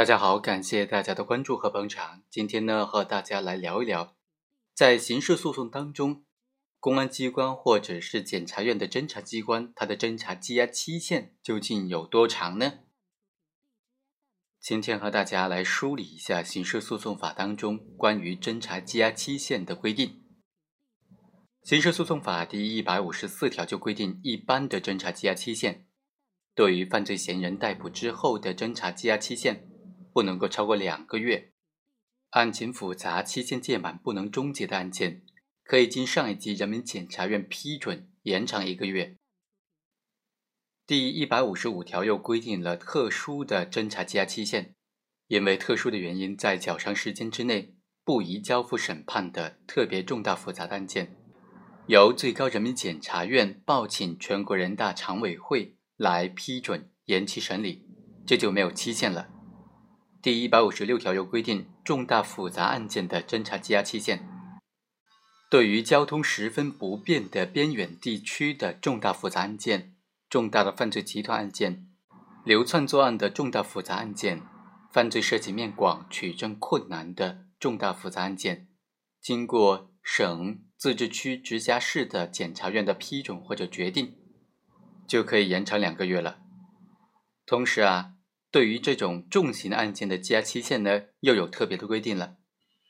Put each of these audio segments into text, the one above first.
大家好，感谢大家的关注和捧场。今天呢，和大家来聊一聊，在刑事诉讼当中，公安机关或者是检察院的侦查机关，它的侦查羁押期限究竟有多长呢？今天和大家来梳理一下刑事诉讼法当中关于侦查羁押期限的规定。刑事诉讼法第一百五十四条就规定，一般的侦查羁押期限，对于犯罪嫌疑人逮捕之后的侦查羁押期限。不能够超过两个月，案情复杂、期限届满不能终结的案件，可以经上一级人民检察院批准延长一个月。第一百五十五条又规定了特殊的侦查羁押期限，因为特殊的原因，在较长时间之内不宜交付审判的特别重大复杂的案件，由最高人民检察院报请全国人大常委会来批准延期审理，这就没有期限了。第一百五十六条又规定，重大复杂案件的侦查羁押期限，对于交通十分不便的边远地区的重大复杂案件、重大的犯罪集团案件、流窜作案的重大复杂案件、犯罪涉及面广、取证困难的重大复杂案件，经过省、自治区、直辖市的检察院的批准或者决定，就可以延长两个月了。同时啊。对于这种重刑案件的羁押期限呢，又有特别的规定了。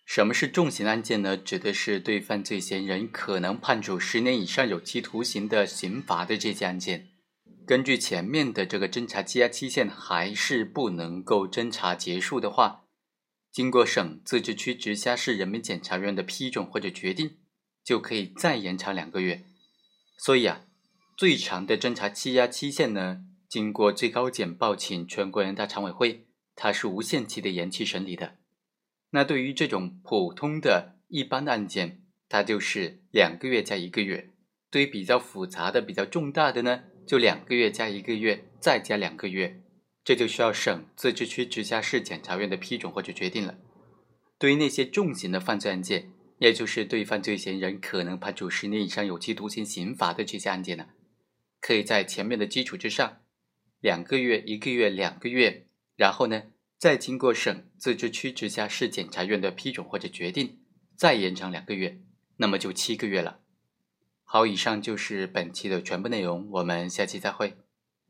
什么是重刑案件呢？指的是对犯罪嫌疑人可能判处十年以上有期徒刑的刑罚的这些案件。根据前面的这个侦查羁押期限还是不能够侦查结束的话，经过省、自治区、直辖市人民检察院的批准或者决定，就可以再延长两个月。所以啊，最长的侦查羁押期限呢？经过最高检报请全国人大常委会，它是无限期的延期审理的。那对于这种普通的一般的案件，它就是两个月加一个月；对于比较复杂的、比较重大的呢，就两个月加一个月，再加两个月，这就需要省、自治区、直辖市检察院的批准或者决定了。对于那些重刑的犯罪案件，也就是对犯罪嫌疑人可能判处十年以上有期徒刑刑罚的这些案件呢，可以在前面的基础之上。两个月，一个月，两个月，然后呢，再经过省、自治区、直辖市检察院的批准或者决定，再延长两个月，那么就七个月了。好，以上就是本期的全部内容，我们下期再会。